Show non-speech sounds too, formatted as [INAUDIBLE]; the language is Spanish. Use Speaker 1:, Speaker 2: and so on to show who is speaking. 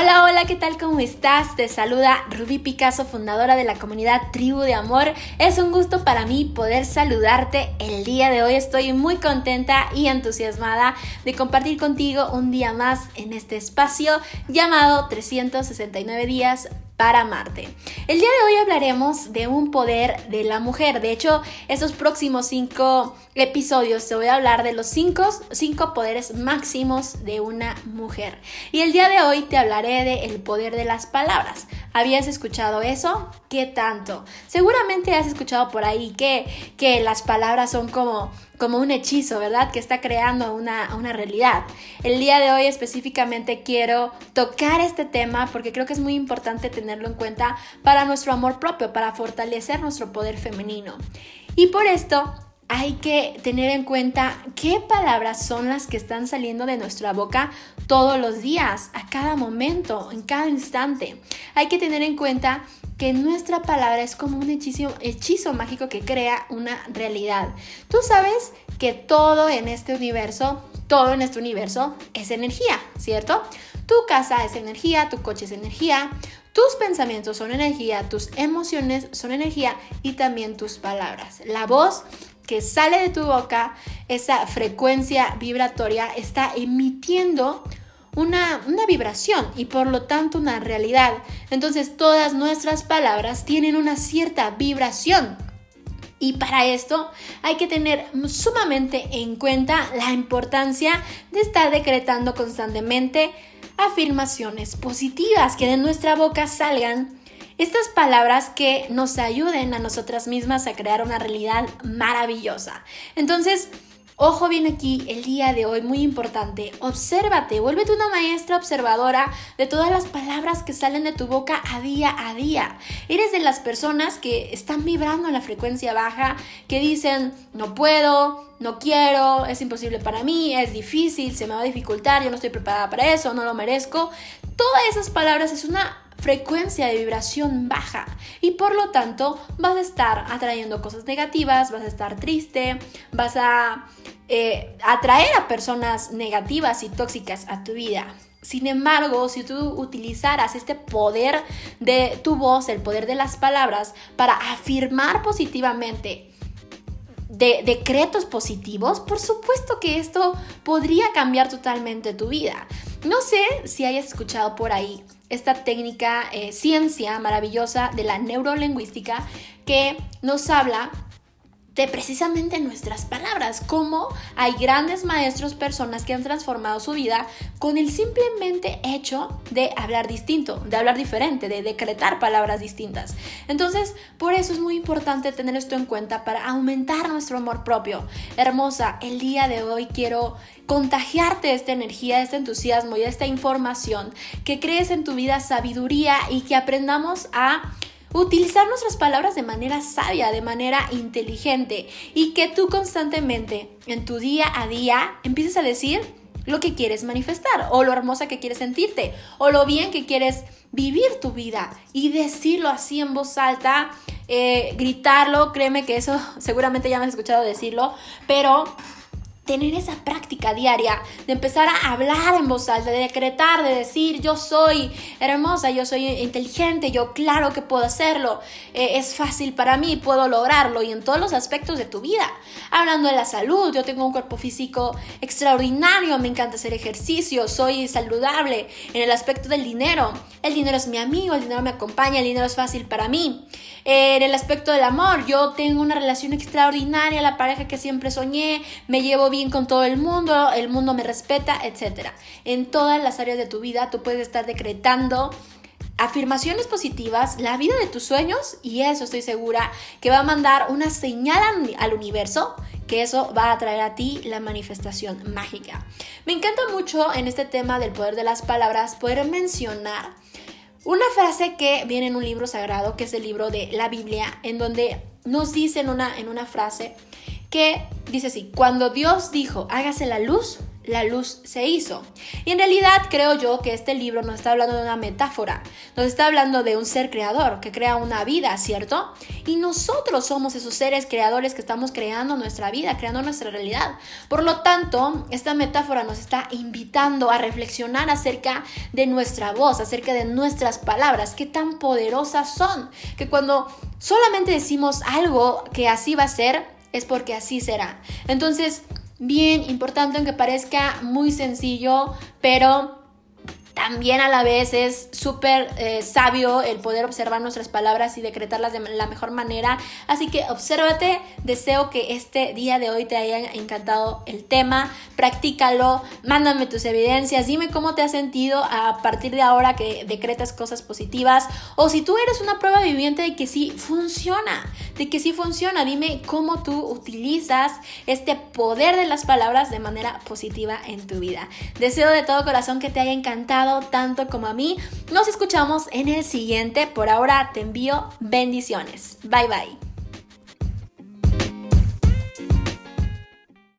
Speaker 1: Hola, hola, ¿qué tal? ¿Cómo estás? Te saluda Ruby Picasso, fundadora de la comunidad Tribu de Amor. Es un gusto para mí poder saludarte el día de hoy. Estoy muy contenta y entusiasmada de compartir contigo un día más en este espacio llamado 369 días para Marte. El día de hoy hablaremos de un poder de la mujer. De hecho, estos próximos cinco episodios te voy a hablar de los cinco, cinco poderes máximos de una mujer. Y el día de hoy te hablaré de el poder de las palabras. ¿Habías escuchado eso? ¿Qué tanto? Seguramente has escuchado por ahí que, que las palabras son como como un hechizo, ¿verdad? Que está creando una, una, realidad. El día de hoy específicamente quiero tocar este tema porque creo que es muy importante tenerlo en cuenta para nuestro amor propio, para fortalecer nuestro poder femenino. Y por esto hay que tener en cuenta qué palabras son las que están saliendo de nuestra boca todos los días, a cada momento, en cada instante. Hay que tener en cuenta que nuestra palabra es como un hechizo, hechizo mágico que crea una realidad. Tú sabes que todo en este universo, todo en este universo es energía, ¿cierto? Tu casa es energía, tu coche es energía, tus pensamientos son energía, tus emociones son energía y también tus palabras. La voz que sale de tu boca, esa frecuencia vibratoria está emitiendo una, vibración y por lo tanto una realidad. Entonces todas nuestras palabras tienen una cierta vibración. Y para esto hay que tener sumamente en cuenta la importancia de estar decretando constantemente afirmaciones positivas, que de nuestra boca salgan estas palabras que nos ayuden a nosotras mismas a crear una realidad maravillosa. Entonces, Ojo bien aquí, el día de hoy, muy importante, obsérvate, vuélvete una maestra observadora de todas las palabras que salen de tu boca a día a día. Eres de las personas que están vibrando en la frecuencia baja, que dicen, no puedo, no quiero, es imposible para mí, es difícil, se me va a dificultar, yo no estoy preparada para eso, no lo merezco. Todas esas palabras es una frecuencia de vibración baja y por lo tanto vas a estar atrayendo cosas negativas, vas a estar triste, vas a eh, atraer a personas negativas y tóxicas a tu vida. Sin embargo, si tú utilizaras este poder de tu voz, el poder de las palabras, para afirmar positivamente de decretos positivos, por supuesto que esto podría cambiar totalmente tu vida. No sé si hayas escuchado por ahí esta técnica, eh, ciencia maravillosa de la neurolingüística que nos habla de precisamente nuestras palabras, como hay grandes maestros, personas que han transformado su vida con el simplemente hecho de hablar distinto, de hablar diferente, de decretar palabras distintas. Entonces, por eso es muy importante tener esto en cuenta para aumentar nuestro amor propio. Hermosa, el día de hoy quiero contagiarte esta energía, este entusiasmo y esta información, que crees en tu vida sabiduría y que aprendamos a utilizar nuestras palabras de manera sabia, de manera inteligente y que tú constantemente en tu día a día empieces a decir lo que quieres manifestar o lo hermosa que quieres sentirte o lo bien que quieres vivir tu vida y decirlo así en voz alta, eh, gritarlo, créeme que eso [LAUGHS] seguramente ya me has escuchado decirlo, pero tener esa práctica diaria de empezar a hablar en voz alta, de decretar, de decir yo soy hermosa, yo soy inteligente, yo claro que puedo hacerlo, eh, es fácil para mí, puedo lograrlo y en todos los aspectos de tu vida. Hablando de la salud, yo tengo un cuerpo físico extraordinario, me encanta hacer ejercicio, soy saludable. En el aspecto del dinero, el dinero es mi amigo, el dinero me acompaña, el dinero es fácil para mí. En el aspecto del amor, yo tengo una relación extraordinaria, la pareja que siempre soñé, me llevo bien con todo el mundo, el mundo me respeta, etc. En todas las áreas de tu vida tú puedes estar decretando afirmaciones positivas, la vida de tus sueños y eso estoy segura que va a mandar una señal al universo que eso va a traer a ti la manifestación mágica. Me encanta mucho en este tema del poder de las palabras poder mencionar una frase que viene en un libro sagrado, que es el libro de la Biblia, en donde nos dice una, en una frase que dice así, cuando Dios dijo, hágase la luz, la luz se hizo. Y en realidad creo yo que este libro nos está hablando de una metáfora, nos está hablando de un ser creador que crea una vida, ¿cierto? Y nosotros somos esos seres creadores que estamos creando nuestra vida, creando nuestra realidad. Por lo tanto, esta metáfora nos está invitando a reflexionar acerca de nuestra voz, acerca de nuestras palabras, qué tan poderosas son, que cuando solamente decimos algo que así va a ser, es porque así será. Entonces, bien importante aunque parezca muy sencillo, pero también a la vez es súper eh, sabio el poder observar nuestras palabras y decretarlas de la mejor manera. Así que obsérvate, deseo que este día de hoy te haya encantado el tema, practícalo, mándame tus evidencias, dime cómo te has sentido a partir de ahora que decretas cosas positivas o si tú eres una prueba viviente de que sí funciona, de que sí funciona, dime cómo tú utilizas este poder de las palabras de manera positiva en tu vida. Deseo de todo corazón que te haya encantado tanto como a mí. Nos escuchamos en el siguiente. Por ahora te envío bendiciones. Bye bye.